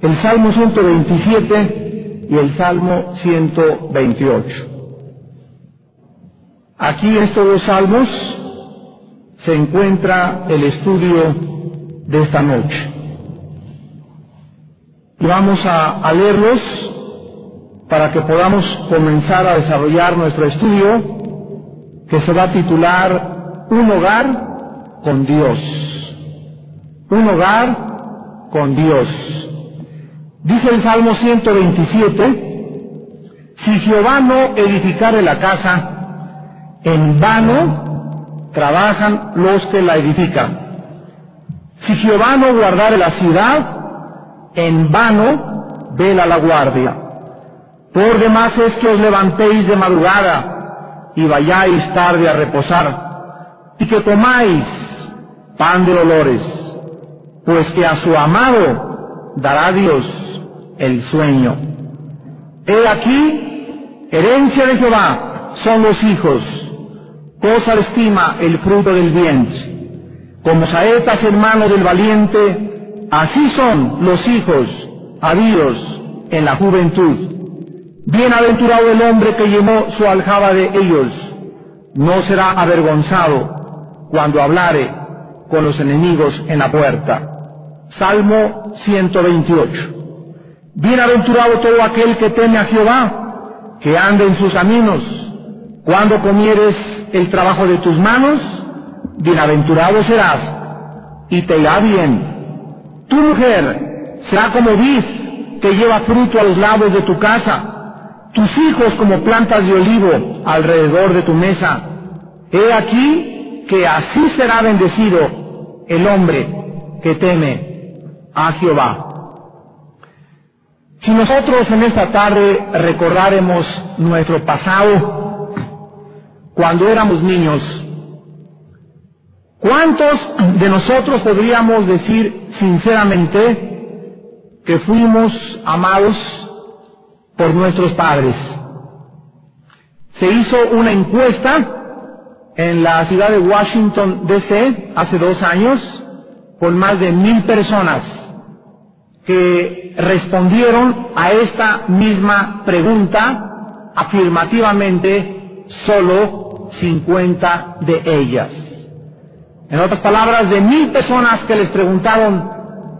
el Salmo 127 y el Salmo 128. Aquí estos dos salmos se encuentra el estudio de esta noche. Y vamos a leerlos para que podamos comenzar a desarrollar nuestro estudio que se va a titular Un hogar con Dios. Un hogar con Dios. Dice el Salmo 127, si Jehová no edificare la casa, en vano trabajan los que la edifican. Si Jehová no guardare la ciudad, en vano vela la guardia. Por demás es que os levantéis de madrugada y vayáis tarde a reposar, y que tomáis pan de dolores, pues que a su amado dará Dios el sueño. He aquí, herencia de Jehová son los hijos, cosa estima el fruto del vientre. Como saetas hermano del valiente, así son los hijos habidos en la juventud. Bienaventurado el hombre que llenó su aljaba de ellos, no será avergonzado cuando hablare con los enemigos en la puerta. Salmo 128. Bienaventurado todo aquel que teme a Jehová, que ande en sus caminos. Cuando comieres el trabajo de tus manos, bienaventurado serás y te irá bien. Tu mujer será como vid que lleva fruto a los lados de tu casa, tus hijos como plantas de olivo alrededor de tu mesa. He aquí que así será bendecido el hombre que teme a Jehová. Si nosotros en esta tarde recordáramos nuestro pasado, cuando éramos niños, ¿cuántos de nosotros podríamos decir sinceramente que fuimos amados por nuestros padres? Se hizo una encuesta en la ciudad de Washington, D.C., hace dos años, con más de mil personas que respondieron a esta misma pregunta afirmativamente solo 50 de ellas. En otras palabras, de mil personas que les preguntaron,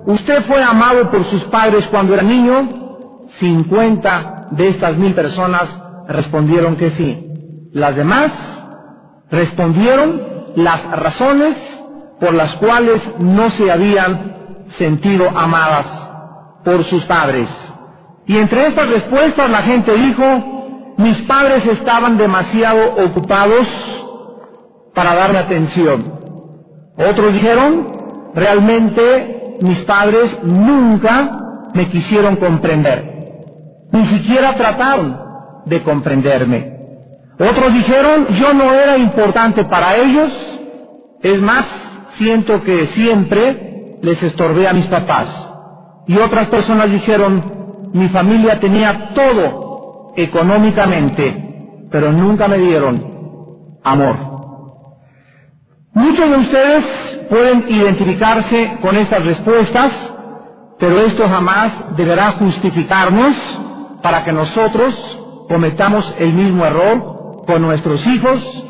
¿usted fue amado por sus padres cuando era niño? 50 de estas mil personas respondieron que sí. Las demás respondieron las razones por las cuales no se habían sentido amadas por sus padres. Y entre estas respuestas la gente dijo, mis padres estaban demasiado ocupados para darme atención. Otros dijeron, realmente mis padres nunca me quisieron comprender. Ni siquiera trataron de comprenderme. Otros dijeron, yo no era importante para ellos. Es más, siento que siempre les estorbé a mis papás. Y otras personas dijeron, mi familia tenía todo económicamente, pero nunca me dieron amor. Muchos de ustedes pueden identificarse con estas respuestas, pero esto jamás deberá justificarnos para que nosotros cometamos el mismo error con nuestros hijos,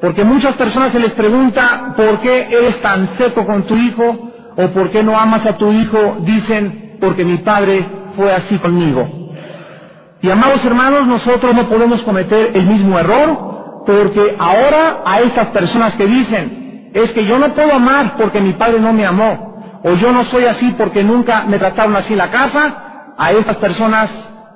porque muchas personas se les pregunta por qué eres tan seco con tu hijo o por qué no amas a tu hijo, dicen porque mi padre fue así conmigo. Y amados hermanos, nosotros no podemos cometer el mismo error porque ahora a estas personas que dicen es que yo no puedo amar porque mi padre no me amó o yo no soy así porque nunca me trataron así en la casa, a estas personas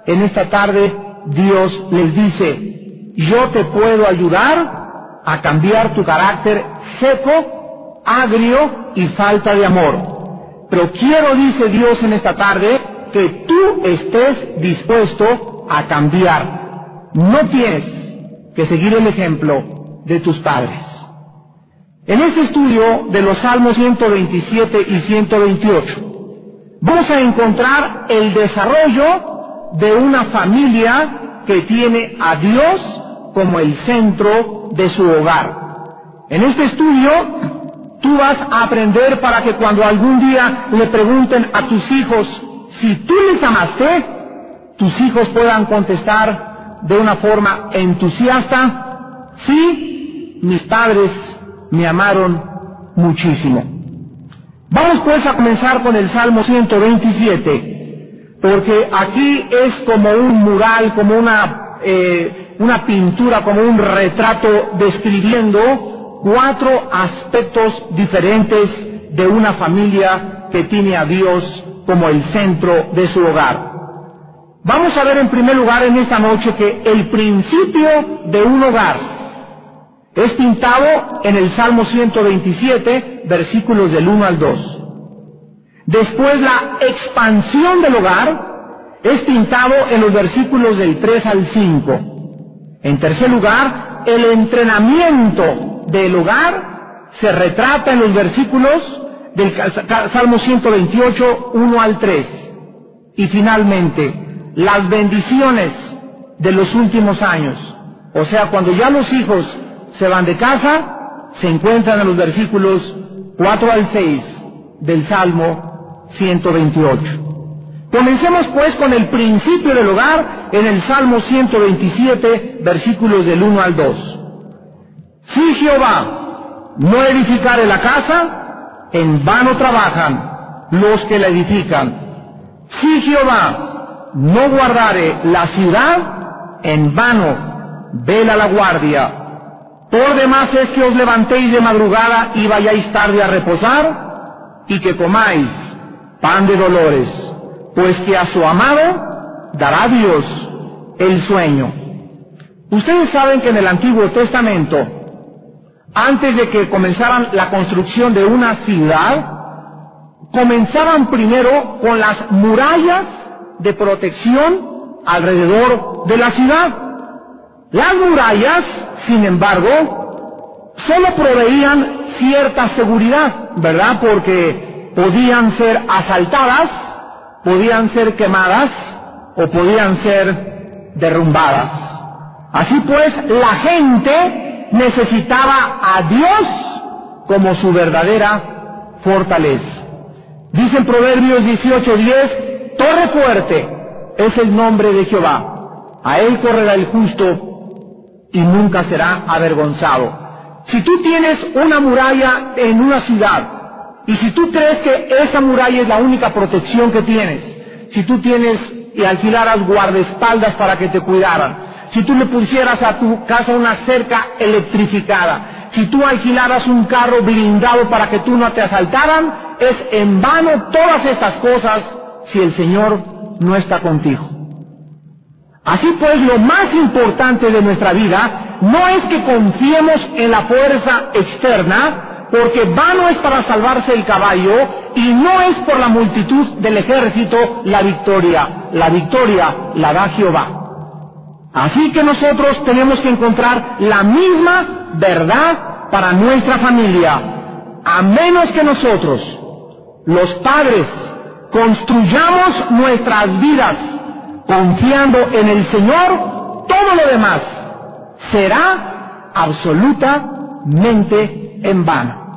en esta tarde Dios les dice, yo te puedo ayudar a cambiar tu carácter seco, agrio y falta de amor. Pero quiero, dice Dios en esta tarde, que tú estés dispuesto a cambiar. No tienes que seguir el ejemplo de tus padres. En este estudio de los Salmos 127 y 128, vamos a encontrar el desarrollo de una familia que tiene a Dios como el centro de su hogar. En este estudio tú vas a aprender para que cuando algún día le pregunten a tus hijos si tú les amaste, tus hijos puedan contestar de una forma entusiasta, sí, mis padres me amaron muchísimo. Vamos pues a comenzar con el Salmo 127, porque aquí es como un mural, como una, eh, una pintura, como un retrato describiendo cuatro aspectos diferentes de una familia que tiene a Dios como el centro de su hogar. Vamos a ver en primer lugar en esta noche que el principio de un hogar es pintado en el Salmo 127, versículos del 1 al 2. Después la expansión del hogar es pintado en los versículos del 3 al 5. En tercer lugar, el entrenamiento del hogar se retrata en los versículos del Salmo 128, 1 al 3. Y finalmente, las bendiciones de los últimos años. O sea, cuando ya los hijos se van de casa, se encuentran en los versículos 4 al 6 del Salmo 128. Comencemos pues con el principio del hogar en el Salmo 127, versículos del 1 al 2. Si Jehová no edificare la casa, en vano trabajan los que la edifican. Si Jehová no guardare la ciudad, en vano vela la guardia. Por demás es que os levantéis de madrugada y vayáis tarde a reposar, y que comáis pan de dolores, pues que a su amado dará Dios el sueño. Ustedes saben que en el Antiguo Testamento antes de que comenzaran la construcción de una ciudad, comenzaban primero con las murallas de protección alrededor de la ciudad. Las murallas, sin embargo, solo proveían cierta seguridad, ¿verdad? Porque podían ser asaltadas, podían ser quemadas o podían ser derrumbadas. Así pues, la gente necesitaba a Dios como su verdadera fortaleza. Dice en Proverbios 18:10, torre fuerte es el nombre de Jehová. A él correrá el justo y nunca será avergonzado. Si tú tienes una muralla en una ciudad y si tú crees que esa muralla es la única protección que tienes, si tú tienes y alquilaras guardaespaldas para que te cuidaran, si tú le pusieras a tu casa una cerca electrificada, si tú alquilaras un carro blindado para que tú no te asaltaran, es en vano todas estas cosas si el Señor no está contigo. Así pues, lo más importante de nuestra vida no es que confiemos en la fuerza externa, porque vano es para salvarse el caballo y no es por la multitud del ejército la victoria. La victoria la da Jehová. Así que nosotros tenemos que encontrar la misma verdad para nuestra familia, a menos que nosotros, los padres, construyamos nuestras vidas confiando en el Señor, todo lo demás será absolutamente en vano.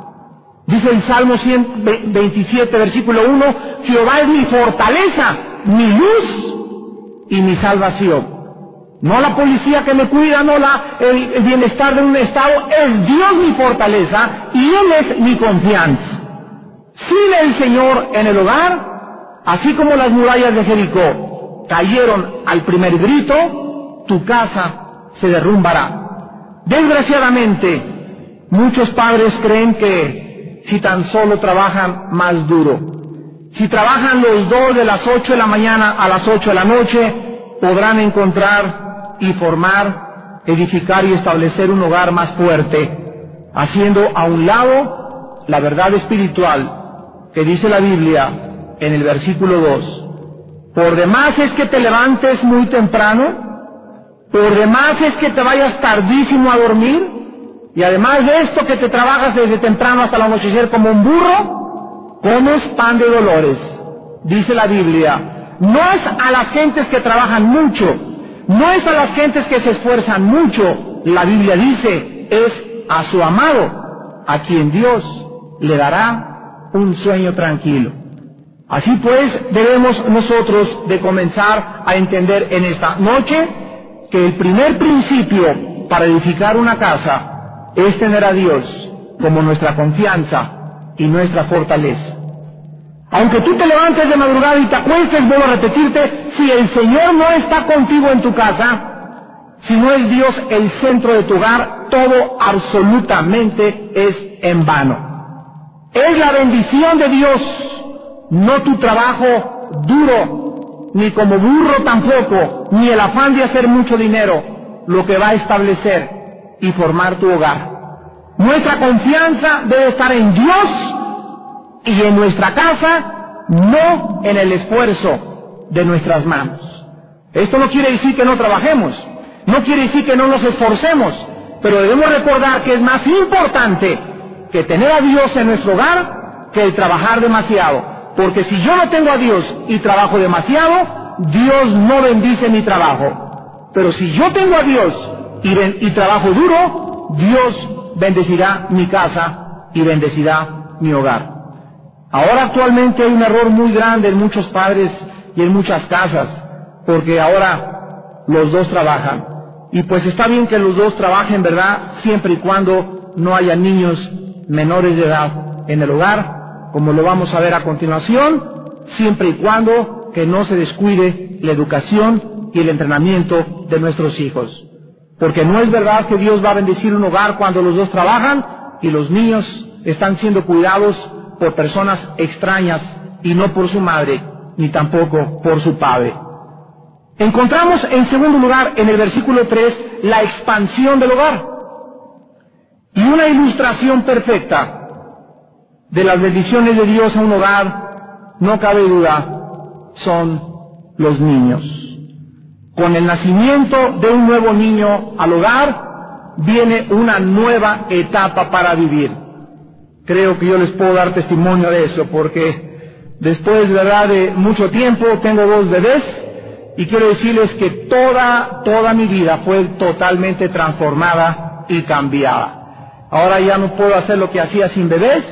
Dice el Salmo 127, versículo 1, Jehová es mi fortaleza, mi luz y mi salvación. No la policía que me cuida, no la, el, bienestar de un Estado, es Dios mi fortaleza y Él es mi confianza. Sin el Señor en el hogar, así como las murallas de Jericó cayeron al primer grito, tu casa se derrumbará. Desgraciadamente, muchos padres creen que si tan solo trabajan más duro, si trabajan los dos de las ocho de la mañana a las ocho de la noche, podrán encontrar y formar, edificar y establecer un hogar más fuerte, haciendo a un lado la verdad espiritual que dice la Biblia en el versículo 2. Por demás es que te levantes muy temprano, por demás es que te vayas tardísimo a dormir, y además de esto que te trabajas desde temprano hasta el anochecer como un burro, comes pan de dolores, dice la Biblia. No es a las gentes que trabajan mucho, no es a las gentes que se esfuerzan mucho, la Biblia dice, es a su amado, a quien Dios le dará un sueño tranquilo. Así pues, debemos nosotros de comenzar a entender en esta noche que el primer principio para edificar una casa es tener a Dios como nuestra confianza y nuestra fortaleza. Aunque tú te levantes de madrugada y te acuestes, vuelvo a repetirte, si el Señor no está contigo en tu casa, si no es Dios el centro de tu hogar, todo absolutamente es en vano. Es la bendición de Dios, no tu trabajo duro, ni como burro tampoco, ni el afán de hacer mucho dinero, lo que va a establecer y formar tu hogar. Nuestra confianza debe estar en Dios y en nuestra casa, no en el esfuerzo de nuestras manos. Esto no quiere decir que no trabajemos, no quiere decir que no nos esforcemos, pero debemos recordar que es más importante que tener a Dios en nuestro hogar que el trabajar demasiado. Porque si yo no tengo a Dios y trabajo demasiado, Dios no bendice mi trabajo. Pero si yo tengo a Dios y, y trabajo duro, Dios bendecirá mi casa y bendecirá mi hogar. Ahora actualmente hay un error muy grande en muchos padres y en muchas casas, porque ahora los dos trabajan. Y pues está bien que los dos trabajen, ¿verdad? Siempre y cuando no haya niños menores de edad en el hogar, como lo vamos a ver a continuación, siempre y cuando que no se descuide la educación y el entrenamiento de nuestros hijos. Porque no es verdad que Dios va a bendecir un hogar cuando los dos trabajan y los niños están siendo cuidados por personas extrañas y no por su madre, ni tampoco por su padre. Encontramos en segundo lugar en el versículo 3 la expansión del hogar y una ilustración perfecta de las bendiciones de Dios a un hogar, no cabe duda, son los niños. Con el nacimiento de un nuevo niño al hogar viene una nueva etapa para vivir. Creo que yo les puedo dar testimonio de eso porque después, de mucho tiempo tengo dos bebés y quiero decirles que toda, toda mi vida fue totalmente transformada y cambiada. Ahora ya no puedo hacer lo que hacía sin bebés,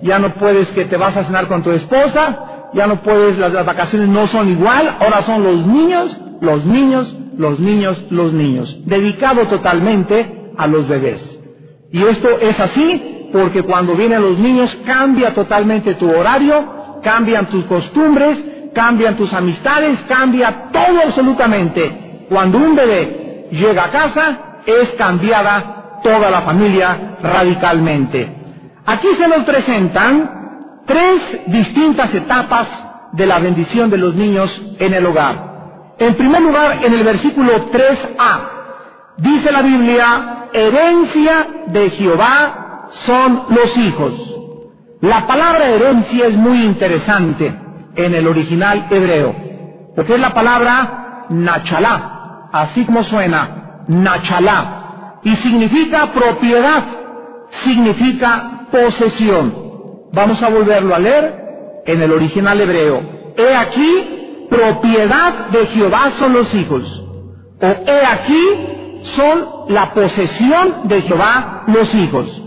ya no puedes que te vas a cenar con tu esposa, ya no puedes, las, las vacaciones no son igual, ahora son los niños, los niños, los niños, los niños, dedicado totalmente a los bebés. Y esto es así porque cuando vienen los niños cambia totalmente tu horario, cambian tus costumbres, cambian tus amistades, cambia todo absolutamente. Cuando un bebé llega a casa, es cambiada toda la familia radicalmente. Aquí se nos presentan tres distintas etapas de la bendición de los niños en el hogar. En primer lugar, en el versículo 3a, dice la Biblia, herencia de Jehová son los hijos. La palabra herencia es muy interesante en el original hebreo, porque es la palabra nachalá, así como suena, nachalá, y significa propiedad, significa posesión. Vamos a volverlo a leer en el original hebreo. He aquí, propiedad de Jehová son los hijos. O he aquí, son la posesión de Jehová los hijos.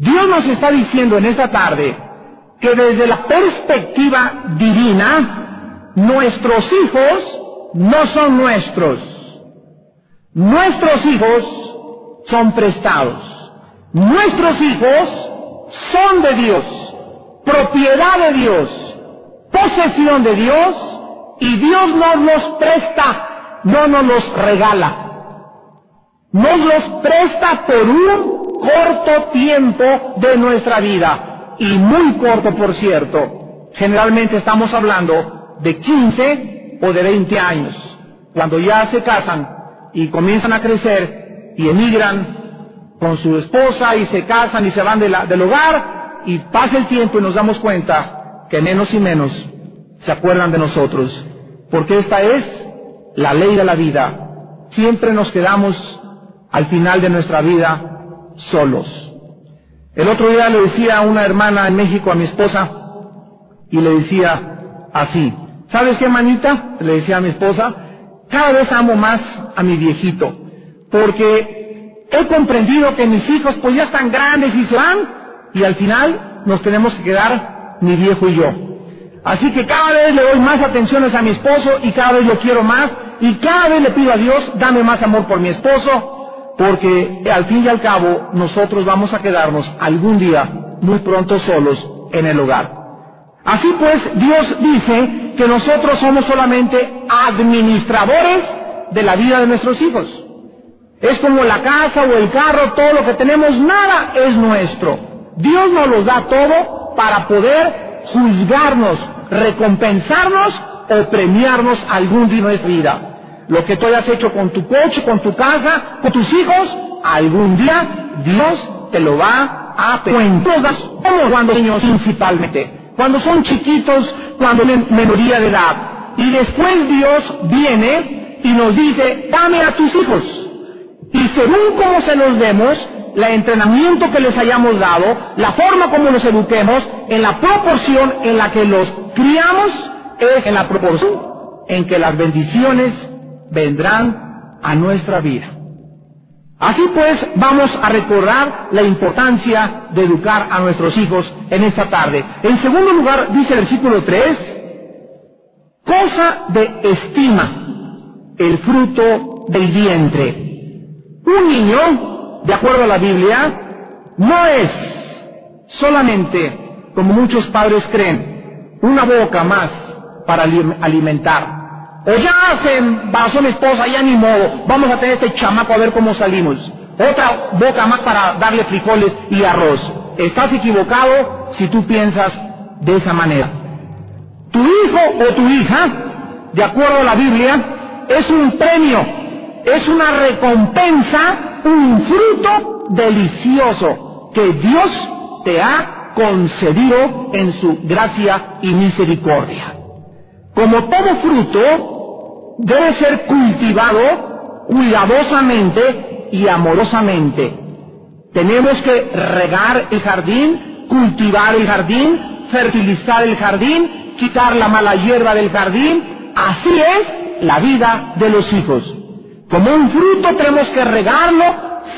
Dios nos está diciendo en esta tarde, que desde la perspectiva divina, nuestros hijos no son nuestros. Nuestros hijos son prestados. Nuestros hijos son de Dios, propiedad de Dios, posesión de Dios, y Dios nos los presta, no nos los regala. Nos los presta por un corto tiempo de nuestra vida y muy corto, por cierto. Generalmente estamos hablando de 15 o de 20 años. Cuando ya se casan y comienzan a crecer y emigran con su esposa y se casan y se van del hogar y pasa el tiempo y nos damos cuenta que menos y menos se acuerdan de nosotros. Porque esta es la ley de la vida. Siempre nos quedamos al final de nuestra vida solos. El otro día le decía a una hermana en México a mi esposa y le decía así, ¿sabes qué, manita? Le decía a mi esposa, cada vez amo más a mi viejito, porque he comprendido que mis hijos pues ya están grandes y se van, y al final nos tenemos que quedar mi viejo y yo. Así que cada vez le doy más atenciones a mi esposo y cada vez lo quiero más y cada vez le pido a Dios, dame más amor por mi esposo, porque al fin y al cabo nosotros vamos a quedarnos algún día muy pronto solos en el hogar. Así pues, Dios dice que nosotros somos solamente administradores de la vida de nuestros hijos. Es como la casa o el carro, todo lo que tenemos, nada es nuestro. Dios nos los da todo para poder juzgarnos, recompensarnos o premiarnos algún día de nuestra vida. Lo que tú hayas hecho con tu coche, con tu casa, con tus hijos, algún día Dios te lo va a cuentar. Como cuando niños principalmente, cuando son chiquitos, cuando tienen menoría de edad. Y después Dios viene y nos dice, dame a tus hijos. Y según cómo se los demos, el entrenamiento que les hayamos dado, la forma como los eduquemos, en la proporción en la que los criamos, es en la proporción en que las bendiciones vendrán a nuestra vida. Así pues, vamos a recordar la importancia de educar a nuestros hijos en esta tarde. En segundo lugar, dice el versículo 3, cosa de estima, el fruto del vientre. Un niño, de acuerdo a la Biblia, no es solamente, como muchos padres creen, una boca más para alimentar. O ya se embarazó mi esposa, ya ni modo, vamos a tener este chamaco a ver cómo salimos. Otra boca más para darle frijoles y arroz. Estás equivocado si tú piensas de esa manera. Tu hijo o tu hija, de acuerdo a la Biblia, es un premio, es una recompensa, un fruto delicioso que Dios te ha concedido en su gracia y misericordia. Como todo fruto, debe ser cultivado cuidadosamente y amorosamente. Tenemos que regar el jardín, cultivar el jardín, fertilizar el jardín, quitar la mala hierba del jardín. Así es la vida de los hijos. Como un fruto tenemos que regarlo,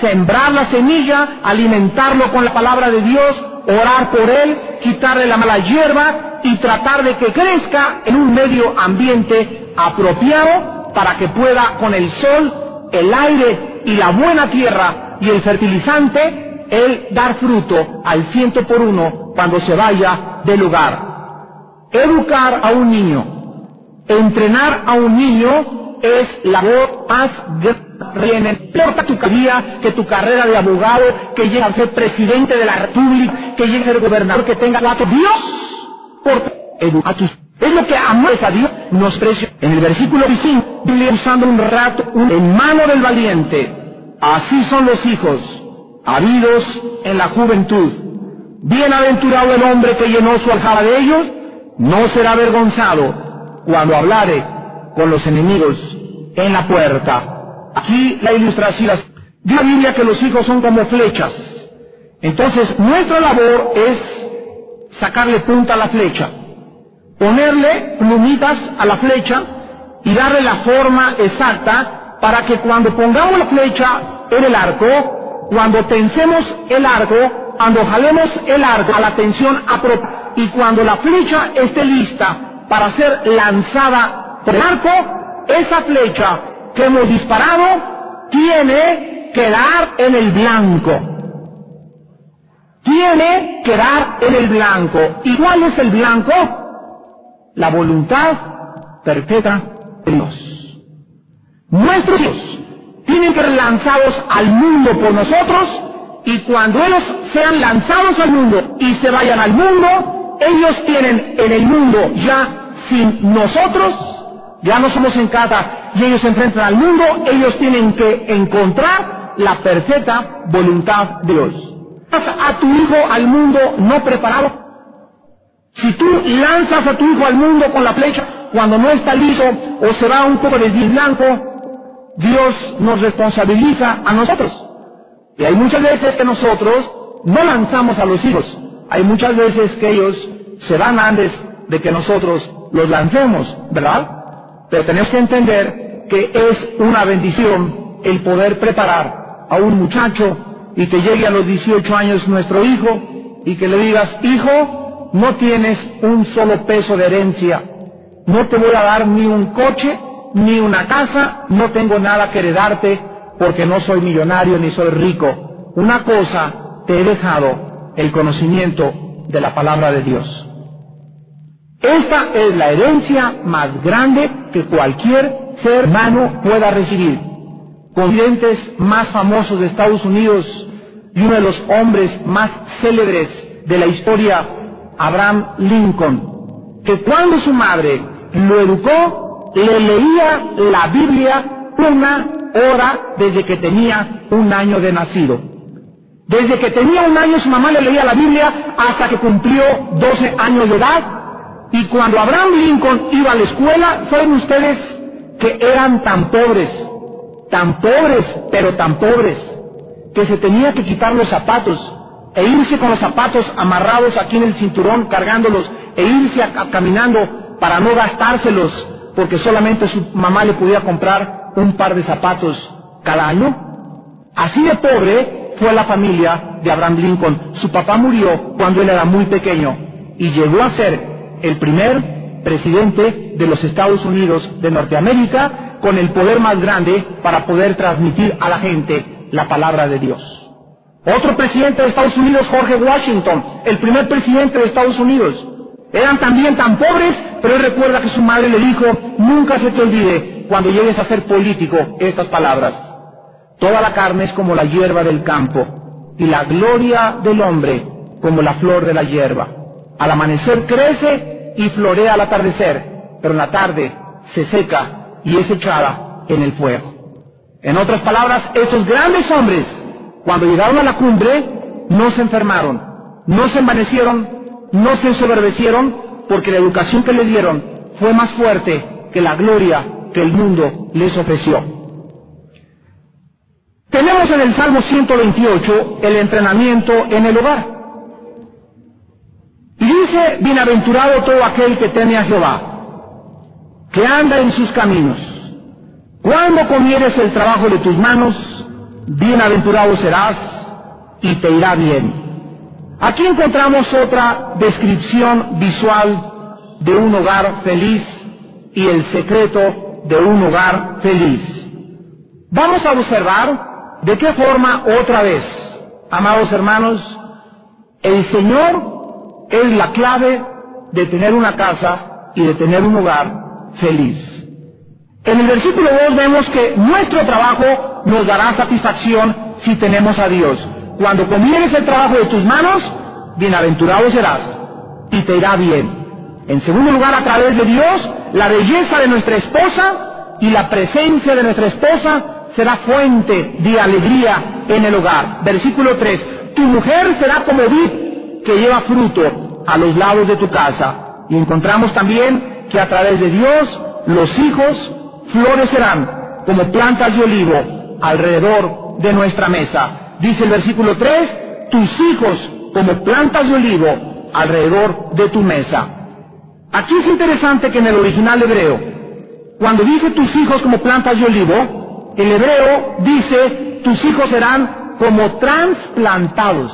sembrar la semilla, alimentarlo con la palabra de Dios, orar por él, quitarle la mala hierba y tratar de que crezca en un medio ambiente apropiado para que pueda con el sol, el aire y la buena tierra y el fertilizante, él dar fruto al ciento por uno cuando se vaya del lugar. Educar a un niño, entrenar a un niño es la voz más grande. Importa tu carrera, que tu carrera de abogado, que llegue a ser presidente de la república, que llegue a ser gobernador, que tenga cuatro. Dios, por a tus es lo que a Dios nos precio. En el versículo 5, usando un rato en mano del valiente. Así son los hijos, habidos en la juventud. Bienaventurado el hombre que llenó su aljaba de ellos, no será avergonzado cuando hablare con los enemigos en la puerta. Aquí la ilustración. Dice la Biblia que los hijos son como flechas. Entonces, nuestra labor es sacarle punta a la flecha, ponerle plumitas a la flecha y darle la forma exacta para que cuando pongamos la flecha en el arco, cuando tensemos el arco, cuando jalemos el arco a la tensión apropiada y cuando la flecha esté lista para ser lanzada por arco, esa flecha que hemos disparado tiene que dar en el blanco. Tiene que dar en el blanco. ¿Y cuál es el blanco? La voluntad perfecta de Dios. Nuestros hijos tienen que ser lanzados al mundo por nosotros y cuando ellos sean lanzados al mundo y se vayan al mundo, ellos tienen en el mundo ya sin nosotros ya no somos en casa y ellos se enfrentan al mundo, ellos tienen que encontrar la perfecta voluntad de Dios. A tu hijo al mundo no preparado. Si tú lanzas a tu hijo al mundo con la flecha cuando no está listo o se va un poco blanco, Dios nos responsabiliza a nosotros. Y hay muchas veces que nosotros no lanzamos a los hijos. Hay muchas veces que ellos se van antes de que nosotros los lancemos, ¿verdad? Pero tenemos que entender que es una bendición el poder preparar a un muchacho y que llegue a los 18 años nuestro hijo y que le digas, hijo, no tienes un solo peso de herencia, no te voy a dar ni un coche, ni una casa, no tengo nada que heredarte, porque no soy millonario ni soy rico. Una cosa te he dejado, el conocimiento de la palabra de Dios. Esta es la herencia más grande que cualquier ser humano pueda recibir. Presidentes más famosos de Estados Unidos y uno de los hombres más célebres de la historia, Abraham Lincoln, que cuando su madre lo educó, le leía la Biblia una hora desde que tenía un año de nacido. Desde que tenía un año su mamá le leía la Biblia hasta que cumplió 12 años de edad. Y cuando Abraham Lincoln iba a la escuela, ¿saben ustedes que eran tan pobres? Tan pobres, pero tan pobres, que se tenía que quitar los zapatos e irse con los zapatos amarrados aquí en el cinturón, cargándolos, e irse caminando para no gastárselos, porque solamente su mamá le podía comprar un par de zapatos cada año. Así de pobre fue la familia de Abraham Lincoln. Su papá murió cuando él era muy pequeño y llegó a ser el primer presidente de los Estados Unidos de Norteamérica con el poder más grande para poder transmitir a la gente la palabra de Dios. Otro presidente de Estados Unidos, Jorge Washington, el primer presidente de Estados Unidos. Eran también tan pobres, pero él recuerda que su madre le dijo, nunca se te olvide cuando llegues a ser político estas palabras. Toda la carne es como la hierba del campo, y la gloria del hombre como la flor de la hierba. Al amanecer crece y florea al atardecer, pero en la tarde se seca y es echada en el fuego. En otras palabras, estos grandes hombres, cuando llegaron a la cumbre, no se enfermaron, no se envanecieron, no se ensoberbecieron, porque la educación que les dieron fue más fuerte que la gloria que el mundo les ofreció. Tenemos en el Salmo 128 el entrenamiento en el hogar. Y dice, bienaventurado todo aquel que teme a Jehová, que anda en sus caminos. Cuando comieres el trabajo de tus manos, bienaventurado serás y te irá bien. Aquí encontramos otra descripción visual de un hogar feliz y el secreto de un hogar feliz. Vamos a observar de qué forma otra vez, amados hermanos, el Señor es la clave de tener una casa y de tener un hogar feliz. En el versículo 2 vemos que nuestro trabajo nos dará satisfacción si tenemos a Dios. Cuando comieres el trabajo de tus manos, bienaventurado serás y te irá bien. En segundo lugar, a través de Dios, la belleza de nuestra esposa y la presencia de nuestra esposa será fuente de alegría en el hogar. Versículo 3. Tu mujer será como vid que lleva fruto a los lados de tu casa. Y encontramos también que a través de Dios los hijos florecerán como plantas de olivo alrededor de nuestra mesa. Dice el versículo 3, tus hijos como plantas de olivo alrededor de tu mesa. Aquí es interesante que en el original hebreo, cuando dice tus hijos como plantas de olivo, el hebreo dice tus hijos serán como transplantados.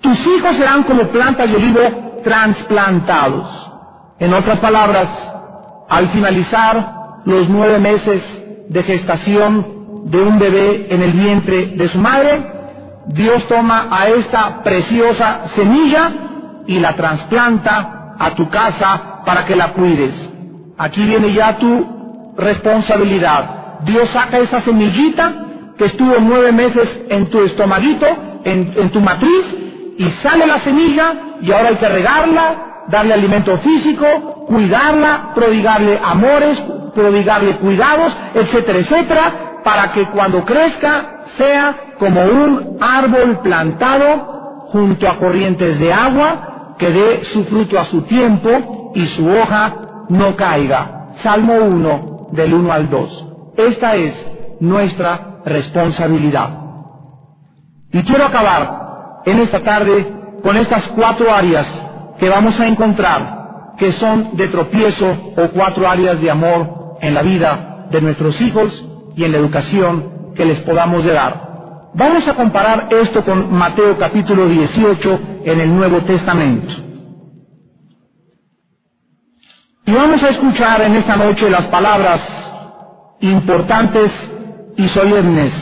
Tus hijos serán como plantas de olivo transplantados. En otras palabras, al finalizar los nueve meses de gestación de un bebé en el vientre de su madre, Dios toma a esta preciosa semilla y la trasplanta a tu casa para que la cuides. Aquí viene ya tu responsabilidad. Dios saca esa semillita que estuvo nueve meses en tu estomaguito, en, en tu matriz, y sale la semilla y ahora hay que regarla, darle alimento físico, cuidarla, prodigarle amores, prodigarle cuidados, etcétera, etcétera, para que cuando crezca sea como un árbol plantado junto a corrientes de agua, que dé su fruto a su tiempo y su hoja no caiga. Salmo 1, del 1 al 2. Esta es nuestra responsabilidad. Y quiero acabar en esta tarde con estas cuatro áreas que vamos a encontrar que son de tropiezo o cuatro áreas de amor en la vida de nuestros hijos y en la educación que les podamos dar. Vamos a comparar esto con Mateo capítulo 18 en el Nuevo Testamento. Y vamos a escuchar en esta noche las palabras importantes y solemnes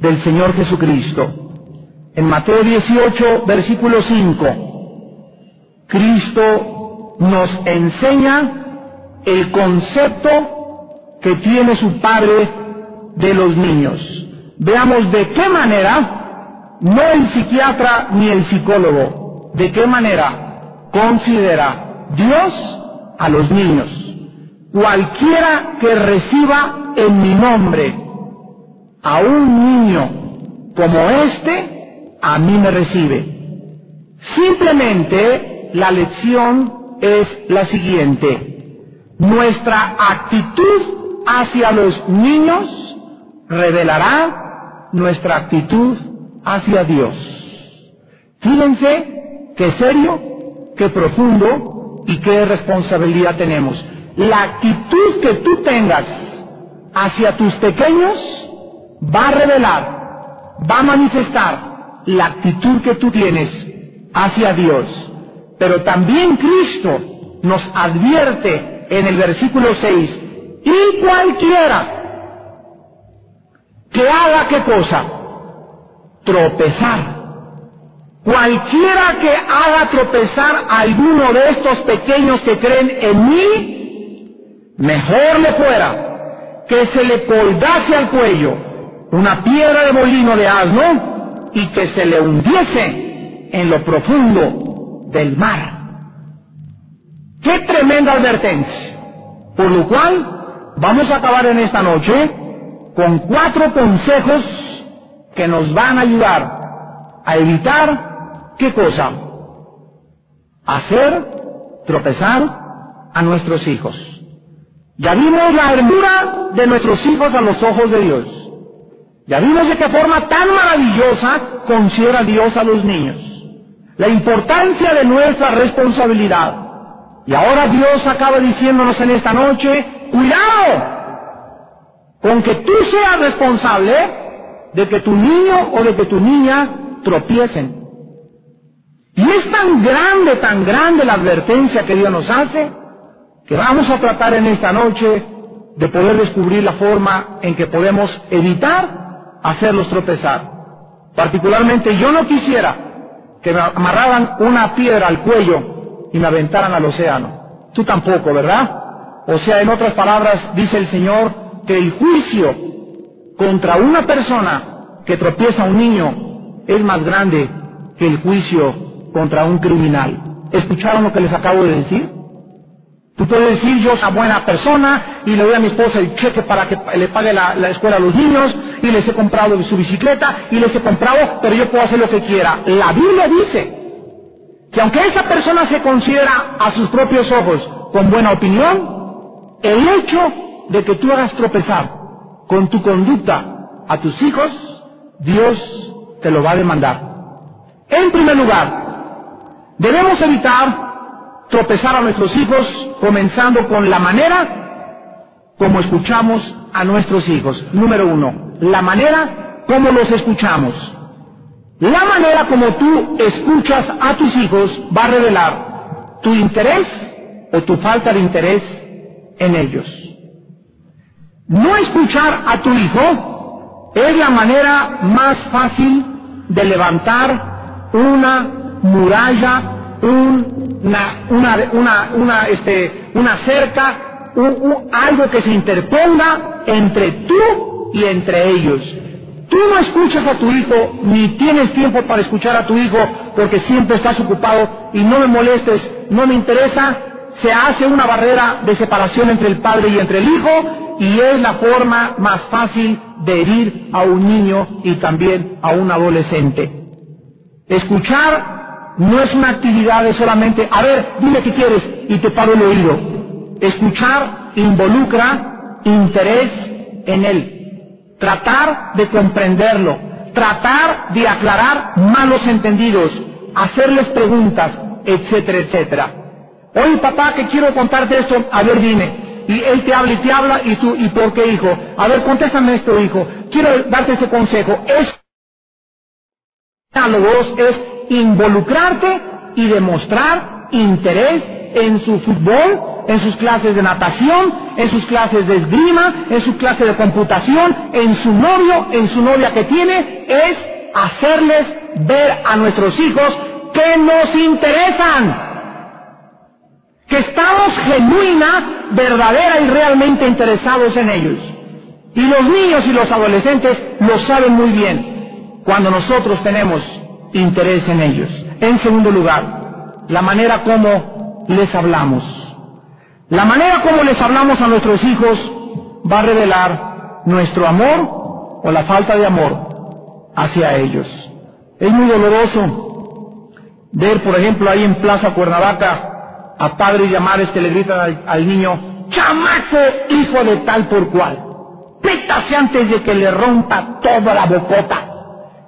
del Señor Jesucristo. En Mateo 18, versículo 5, Cristo nos enseña el concepto que tiene su Padre de los niños. Veamos de qué manera, no el psiquiatra ni el psicólogo, de qué manera considera Dios a los niños. Cualquiera que reciba en mi nombre a un niño como este, a mí me recibe. Simplemente la lección es la siguiente. Nuestra actitud hacia los niños revelará nuestra actitud hacia Dios. Fíjense qué serio, qué profundo y qué responsabilidad tenemos. La actitud que tú tengas hacia tus pequeños va a revelar, va a manifestar la actitud que tú tienes hacia Dios. Pero también Cristo nos advierte en el versículo 6, y cualquiera que haga qué cosa? Tropezar. Cualquiera que haga tropezar alguno de estos pequeños que creen en mí, mejor le fuera que se le colgase al cuello una piedra de molino de asno y que se le hundiese en lo profundo del mar. Qué tremenda advertencia. Por lo cual, vamos a acabar en esta noche con cuatro consejos que nos van a ayudar a evitar, ¿qué cosa? Hacer tropezar a nuestros hijos. Ya vimos la hermura de nuestros hijos a los ojos de Dios. Ya vimos de qué forma tan maravillosa considera Dios a los niños. La importancia de nuestra responsabilidad. Y ahora Dios acaba diciéndonos en esta noche, cuidado, con que tú seas responsable de que tu niño o de que tu niña tropiecen. Y es tan grande, tan grande la advertencia que Dios nos hace, que vamos a tratar en esta noche de poder descubrir la forma en que podemos evitar hacerlos tropezar. Particularmente yo no quisiera que me amarraran una piedra al cuello y me aventaran al océano. Tú tampoco, ¿verdad? O sea, en otras palabras, dice el Señor, que el juicio contra una persona que tropieza a un niño es más grande que el juicio contra un criminal. ¿Escucharon lo que les acabo de decir? Tú puedes decir, yo soy una buena persona y le doy a mi esposa el cheque para que le pague la, la, escuela a los niños y les he comprado su bicicleta y les he comprado, pero yo puedo hacer lo que quiera. La Biblia dice que aunque esa persona se considera a sus propios ojos con buena opinión, el hecho de que tú hagas tropezar con tu conducta a tus hijos, Dios te lo va a demandar. En primer lugar, debemos evitar tropezar a nuestros hijos comenzando con la manera como escuchamos a nuestros hijos. Número uno, la manera como los escuchamos. La manera como tú escuchas a tus hijos va a revelar tu interés o tu falta de interés en ellos. No escuchar a tu hijo es la manera más fácil de levantar una muralla, una, una, una, una, este, una cerca, algo que se interponga entre tú y entre ellos. Tú no escuchas a tu hijo, ni tienes tiempo para escuchar a tu hijo, porque siempre estás ocupado y no me molestes, no me interesa, se hace una barrera de separación entre el padre y entre el hijo y es la forma más fácil de herir a un niño y también a un adolescente. Escuchar no es una actividad de solamente, a ver, dime qué quieres y te paro el oído. Escuchar involucra interés en él. Tratar de comprenderlo. Tratar de aclarar malos entendidos. Hacerles preguntas, etcétera, etcétera. Oye, papá, que quiero contarte esto. A ver, dime. Y él te habla y te habla, y tú, ¿y por qué, hijo? A ver, contéstame esto, hijo. Quiero darte este consejo. Es es involucrarte y demostrar interés en su fútbol, en sus clases de natación, en sus clases de esgrima, en su clase de computación, en su novio, en su novia que tiene, es hacerles ver a nuestros hijos que nos interesan, que estamos genuina, verdadera y realmente interesados en ellos. Y los niños y los adolescentes lo saben muy bien cuando nosotros tenemos interés en ellos. En segundo lugar, la manera como les hablamos. La manera como les hablamos a nuestros hijos va a revelar nuestro amor o la falta de amor hacia ellos. Es muy doloroso ver, por ejemplo, ahí en Plaza Cuernavaca a padres y madres que le gritan al, al niño, chamaco, hijo de tal por cual. Pétase antes de que le rompa toda la bocota.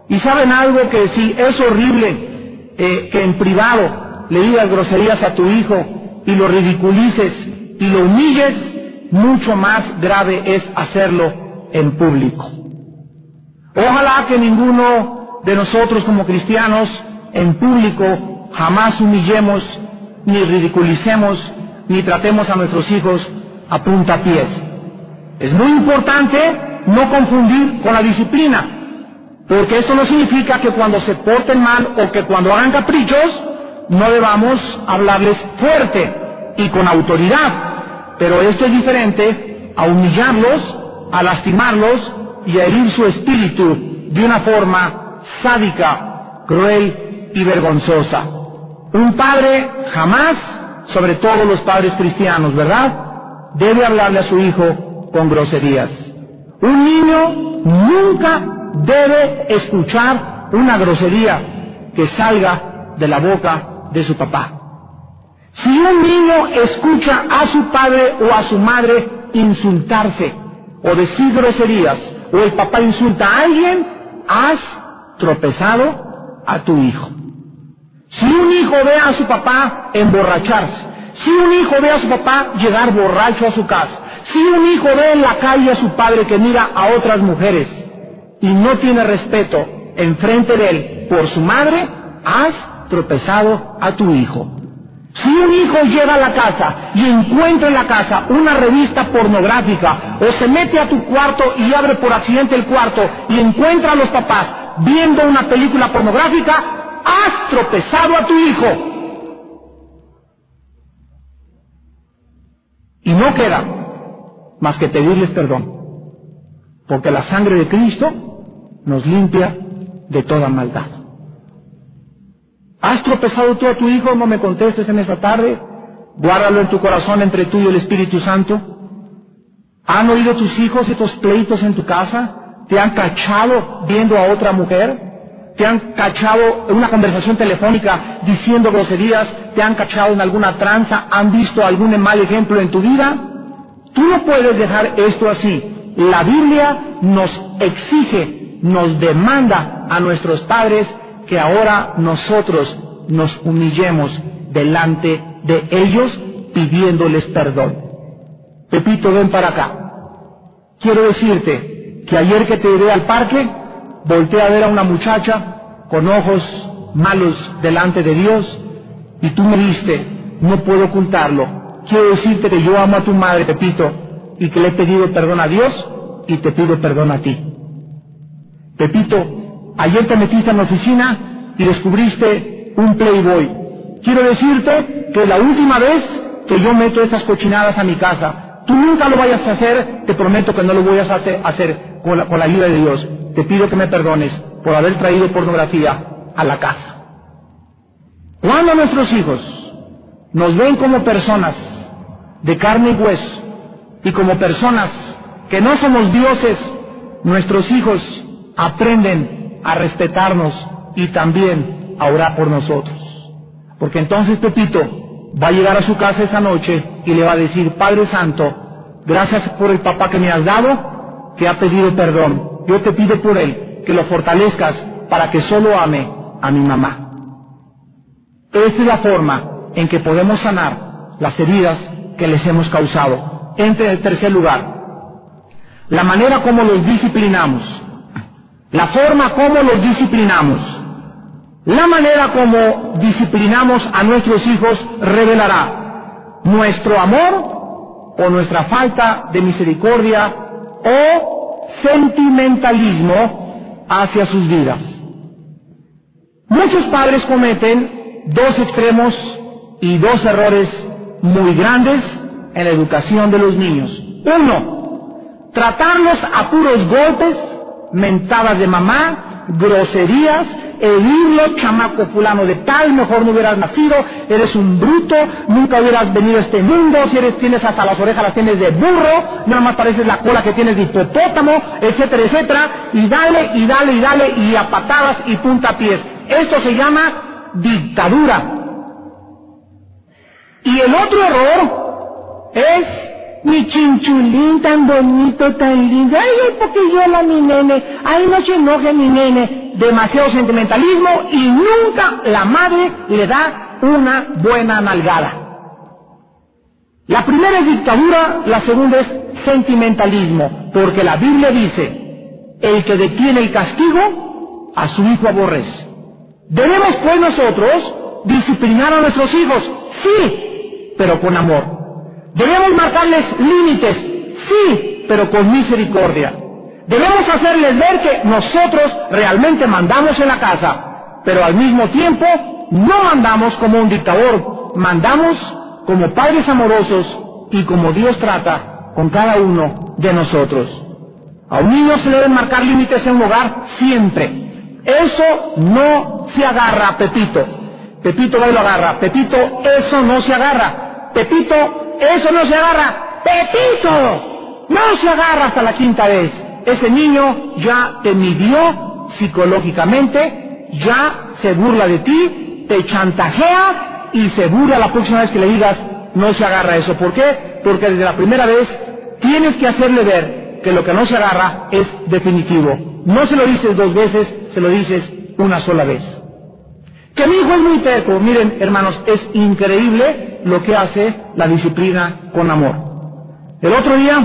Y saben algo que sí, es horrible eh, que en privado le digas groserías a tu hijo y lo ridiculices y lo humilles, mucho más grave es hacerlo en público. Ojalá que ninguno de nosotros como cristianos en público jamás humillemos, ni ridiculicemos, ni tratemos a nuestros hijos a punta pies. Es muy importante no confundir con la disciplina, porque eso no significa que cuando se porten mal o que cuando hagan caprichos, no debamos hablarles fuerte y con autoridad, pero esto es diferente a humillarlos, a lastimarlos y a herir su espíritu de una forma sádica, cruel y vergonzosa. Un padre jamás, sobre todo los padres cristianos, ¿verdad? Debe hablarle a su hijo con groserías. Un niño nunca debe escuchar una grosería que salga de la boca de su papá. Si un niño escucha a su padre o a su madre insultarse o decir groserías, o el papá insulta a alguien, has tropezado a tu hijo. Si un hijo ve a su papá emborracharse, si un hijo ve a su papá llegar borracho a su casa, si un hijo ve en la calle a su padre que mira a otras mujeres y no tiene respeto enfrente de él por su madre, has tropezado a tu hijo. Si un hijo llega a la casa y encuentra en la casa una revista pornográfica o se mete a tu cuarto y abre por accidente el cuarto y encuentra a los papás viendo una película pornográfica, has tropezado a tu hijo. Y no queda más que pedirles perdón, porque la sangre de Cristo nos limpia de toda maldad. ¿Has tropezado tú a tu hijo? No me contestes en esta tarde. Guárdalo en tu corazón entre tú y el Espíritu Santo. ¿Han oído tus hijos estos pleitos en tu casa? ¿Te han cachado viendo a otra mujer? ¿Te han cachado en una conversación telefónica diciendo groserías? ¿Te han cachado en alguna tranza? ¿Han visto algún mal ejemplo en tu vida? Tú no puedes dejar esto así. La Biblia nos exige, nos demanda a nuestros padres que ahora nosotros nos humillemos delante de ellos pidiéndoles perdón. Pepito, ven para acá. Quiero decirte que ayer que te iré al parque, volteé a ver a una muchacha con ojos malos delante de Dios y tú me viste, no puedo ocultarlo. Quiero decirte que yo amo a tu madre, Pepito, y que le he pedido perdón a Dios y te pido perdón a ti. Pepito, Ayer te metiste en la oficina y descubriste un Playboy. Quiero decirte que la última vez que yo meto esas cochinadas a mi casa, tú nunca lo vayas a hacer, te prometo que no lo voy a hacer, con la ayuda de Dios. Te pido que me perdones por haber traído pornografía a la casa. Cuando nuestros hijos nos ven como personas de carne y hueso y como personas que no somos dioses, nuestros hijos aprenden a respetarnos y también a orar por nosotros. Porque entonces Pepito va a llegar a su casa esa noche y le va a decir, Padre Santo, gracias por el papá que me has dado, que ha pedido perdón. Yo te pido por él que lo fortalezcas para que solo ame a mi mamá. Esta es la forma en que podemos sanar las heridas que les hemos causado. Entre el tercer lugar, la manera como los disciplinamos la forma como los disciplinamos, la manera como disciplinamos a nuestros hijos revelará nuestro amor o nuestra falta de misericordia o sentimentalismo hacia sus vidas. Muchos padres cometen dos extremos y dos errores muy grandes en la educación de los niños. Uno, tratarlos a puros golpes, mentadas de mamá, groserías, herirlo, chamaco fulano de tal, mejor no hubieras nacido, eres un bruto, nunca hubieras venido a este mundo, si eres tienes hasta las orejas las tienes de burro, nada más pareces la cola que tienes de hipopótamo, etcétera, etcétera, y dale, y dale, y dale, y a patadas y puntapiés. Esto se llama dictadura. Y el otro error es mi chinchulín tan bonito, tan lindo. Ay, porque yo a mi nene. Ay, no se enoje mi nene. Demasiado sentimentalismo y nunca la madre le da una buena nalgada. La primera es dictadura, la segunda es sentimentalismo, porque la Biblia dice, el que detiene el castigo, a su hijo aborrece. Debemos pues nosotros disciplinar a nuestros hijos, sí, pero con amor. Debemos marcarles límites, sí, pero con misericordia. Debemos hacerles ver que nosotros realmente mandamos en la casa, pero al mismo tiempo no mandamos como un dictador, mandamos como padres amorosos y como Dios trata con cada uno de nosotros. A un niño se le deben marcar límites en un hogar siempre. Eso no se agarra, Pepito. Pepito va y lo agarra. Pepito, eso no se agarra. Pepito, eso no se agarra. Pepito, no se agarra hasta la quinta vez. Ese niño ya te midió psicológicamente, ya se burla de ti, te chantajea y se burla la próxima vez que le digas, no se agarra eso. ¿Por qué? Porque desde la primera vez tienes que hacerle ver que lo que no se agarra es definitivo. No se lo dices dos veces, se lo dices una sola vez. Que mi hijo es muy terco. Miren, hermanos, es increíble lo que hace la disciplina con amor. El otro día,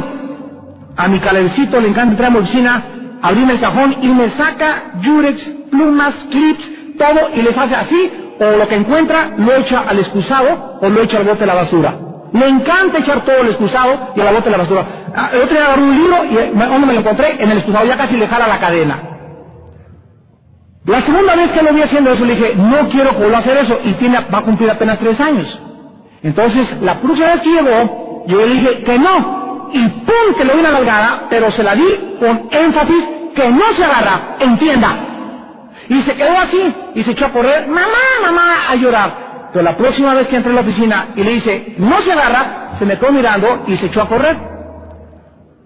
a mi calercito le encanta entrar a mi oficina, abrirme el cajón y me saca yurex, plumas, clips, todo y les hace así, o lo que encuentra lo echa al excusado o lo echa al bote de la basura. Me encanta echar todo el excusado y al bote de la basura. Ah, el otro día agarré un libro y ¿dónde me lo encontré? En el excusado, ya casi le jala la cadena. La segunda vez que lo vi haciendo eso, le dije, no quiero volver a hacer eso, y tiene, va a cumplir apenas tres años. Entonces, la próxima vez que llegó, yo le dije que no, y ¡pum! que le di una largada, pero se la di con énfasis que no se agarra, entienda. Y se quedó así, y se echó a correr, mamá, mamá, a llorar. Pero la próxima vez que entré a la oficina y le dice, no se agarra, se me quedó mirando y se echó a correr.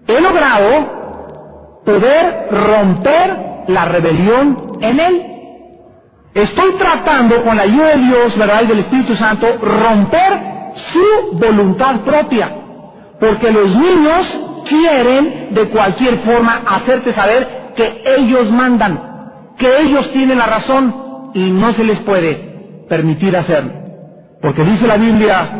He logrado poder romper la rebelión en él. Estoy tratando con la ayuda de Dios, ¿verdad? Y del Espíritu Santo, romper su voluntad propia. Porque los niños quieren de cualquier forma hacerte saber que ellos mandan, que ellos tienen la razón y no se les puede permitir hacerlo. Porque dice la Biblia,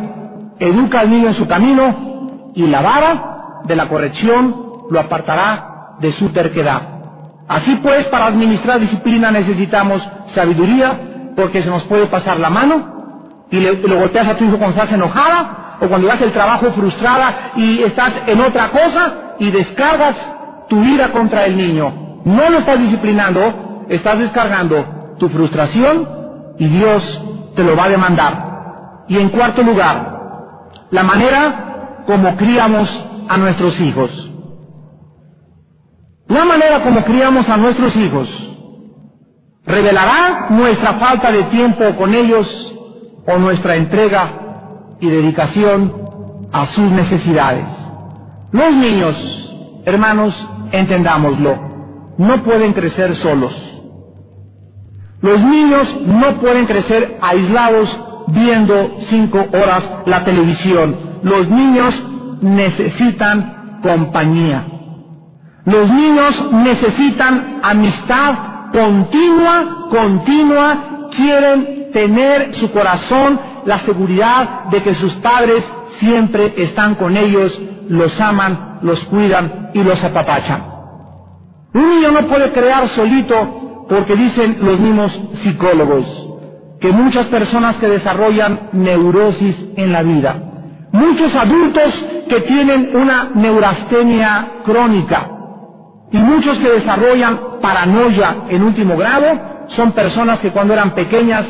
educa al niño en su camino y la vara de la corrección lo apartará de su terquedad. Así pues, para administrar disciplina necesitamos sabiduría, porque se nos puede pasar la mano y le, lo golpeas a tu hijo cuando estás enojada o cuando haces el trabajo frustrada y estás en otra cosa y descargas tu ira contra el niño. No lo estás disciplinando, estás descargando tu frustración y Dios te lo va a demandar. Y en cuarto lugar, la manera como criamos a nuestros hijos. La manera como criamos a nuestros hijos revelará nuestra falta de tiempo con ellos o nuestra entrega y dedicación a sus necesidades. Los niños, hermanos, entendámoslo, no pueden crecer solos. Los niños no pueden crecer aislados viendo cinco horas la televisión. Los niños necesitan compañía. Los niños necesitan amistad continua, continua, quieren tener su corazón la seguridad de que sus padres siempre están con ellos, los aman, los cuidan y los apapachan. Un niño no puede crear solito porque dicen los mismos psicólogos que muchas personas que desarrollan neurosis en la vida, muchos adultos que tienen una neurastenia crónica y muchos que desarrollan paranoia en último grado son personas que cuando eran pequeñas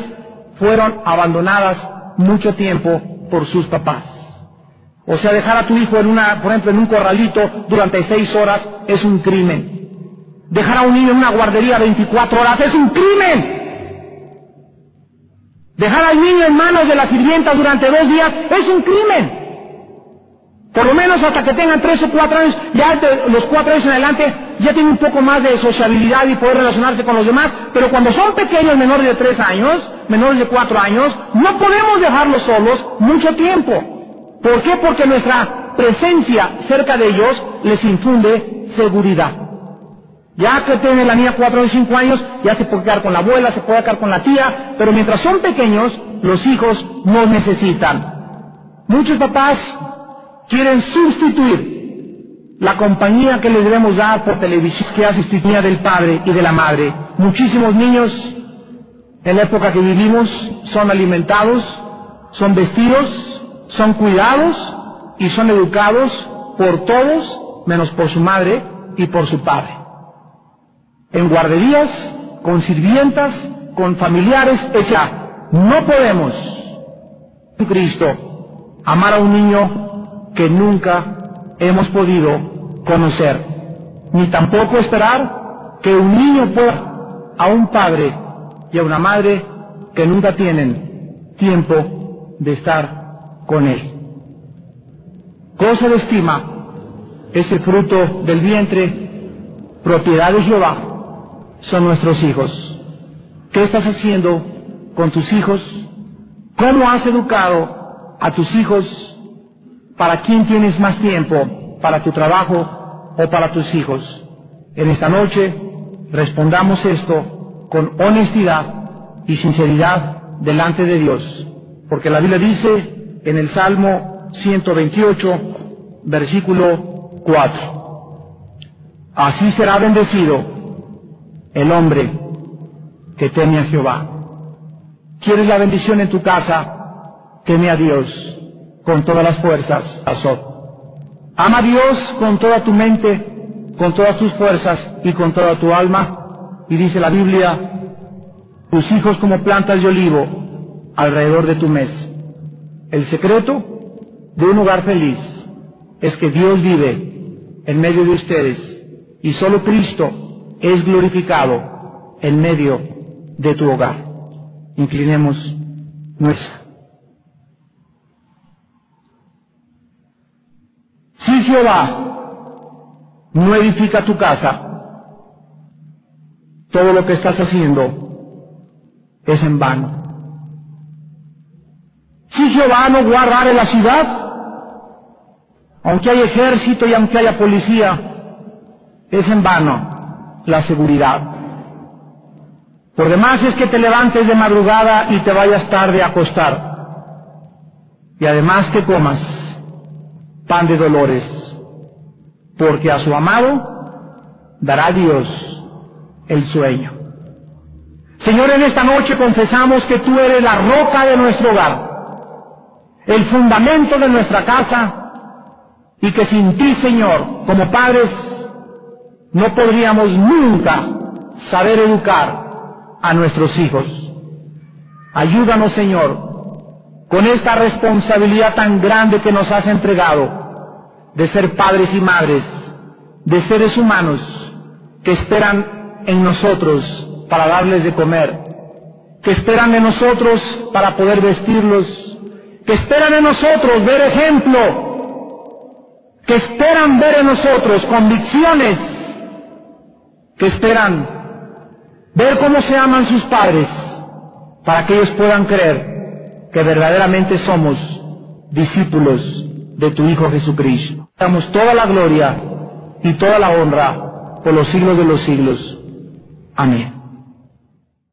fueron abandonadas mucho tiempo por sus papás. O sea, dejar a tu hijo en una, por ejemplo, en un corralito durante seis horas es un crimen. Dejar a un niño en una guardería 24 horas es un crimen. Dejar al niño en manos de la sirvienta durante dos días es un crimen. Por lo menos hasta que tengan tres o cuatro años, ya los cuatro años en adelante, ya tienen un poco más de sociabilidad y poder relacionarse con los demás. Pero cuando son pequeños, menores de tres años, menores de cuatro años, no podemos dejarlos solos mucho tiempo. ¿Por qué? Porque nuestra presencia cerca de ellos les infunde seguridad. Ya que tiene la niña cuatro o cinco años, ya se puede quedar con la abuela, se puede quedar con la tía, pero mientras son pequeños, los hijos no necesitan. Muchos papás quieren sustituir la compañía que les debemos dar por televisión, que hace sustituir del padre y de la madre. Muchísimos niños en la época que vivimos son alimentados, son vestidos, son cuidados y son educados por todos, menos por su madre y por su padre. En guarderías, con sirvientas, con familiares, etc. No podemos, Cristo, amar a un niño que nunca hemos podido conocer, ni tampoco esperar que un niño pueda a un padre y a una madre que nunca tienen tiempo de estar con él. Cosa de estima es el fruto del vientre, propiedad de Jehová, son nuestros hijos. ¿Qué estás haciendo con tus hijos? ¿Cómo has educado a tus hijos ¿Para quién tienes más tiempo? ¿Para tu trabajo o para tus hijos? En esta noche respondamos esto con honestidad y sinceridad delante de Dios, porque la Biblia dice en el Salmo 128, versículo 4, Así será bendecido el hombre que teme a Jehová. ¿Quieres la bendición en tu casa? Teme a Dios con todas las fuerzas. Ama a Dios con toda tu mente, con todas tus fuerzas y con toda tu alma. Y dice la Biblia, tus hijos como plantas de olivo alrededor de tu mes. El secreto de un hogar feliz es que Dios vive en medio de ustedes y solo Cristo es glorificado en medio de tu hogar. Inclinemos nuestra. Si Jehová no edifica tu casa, todo lo que estás haciendo es en vano. Si Jehová no guardare la ciudad, aunque haya ejército y aunque haya policía, es en vano la seguridad. Por demás es que te levantes de madrugada y te vayas tarde a acostar. Y además que comas pan de dolores, porque a su amado dará Dios el sueño. Señor, en esta noche confesamos que tú eres la roca de nuestro hogar, el fundamento de nuestra casa, y que sin ti, Señor, como padres, no podríamos nunca saber educar a nuestros hijos. Ayúdanos, Señor, con esta responsabilidad tan grande que nos has entregado de ser padres y madres, de seres humanos que esperan en nosotros para darles de comer, que esperan de nosotros para poder vestirlos, que esperan en nosotros ver ejemplo, que esperan ver en nosotros convicciones, que esperan ver cómo se aman sus padres para que ellos puedan creer que verdaderamente somos discípulos de tu Hijo Jesucristo. Damos toda la gloria y toda la honra por los siglos de los siglos. Amén.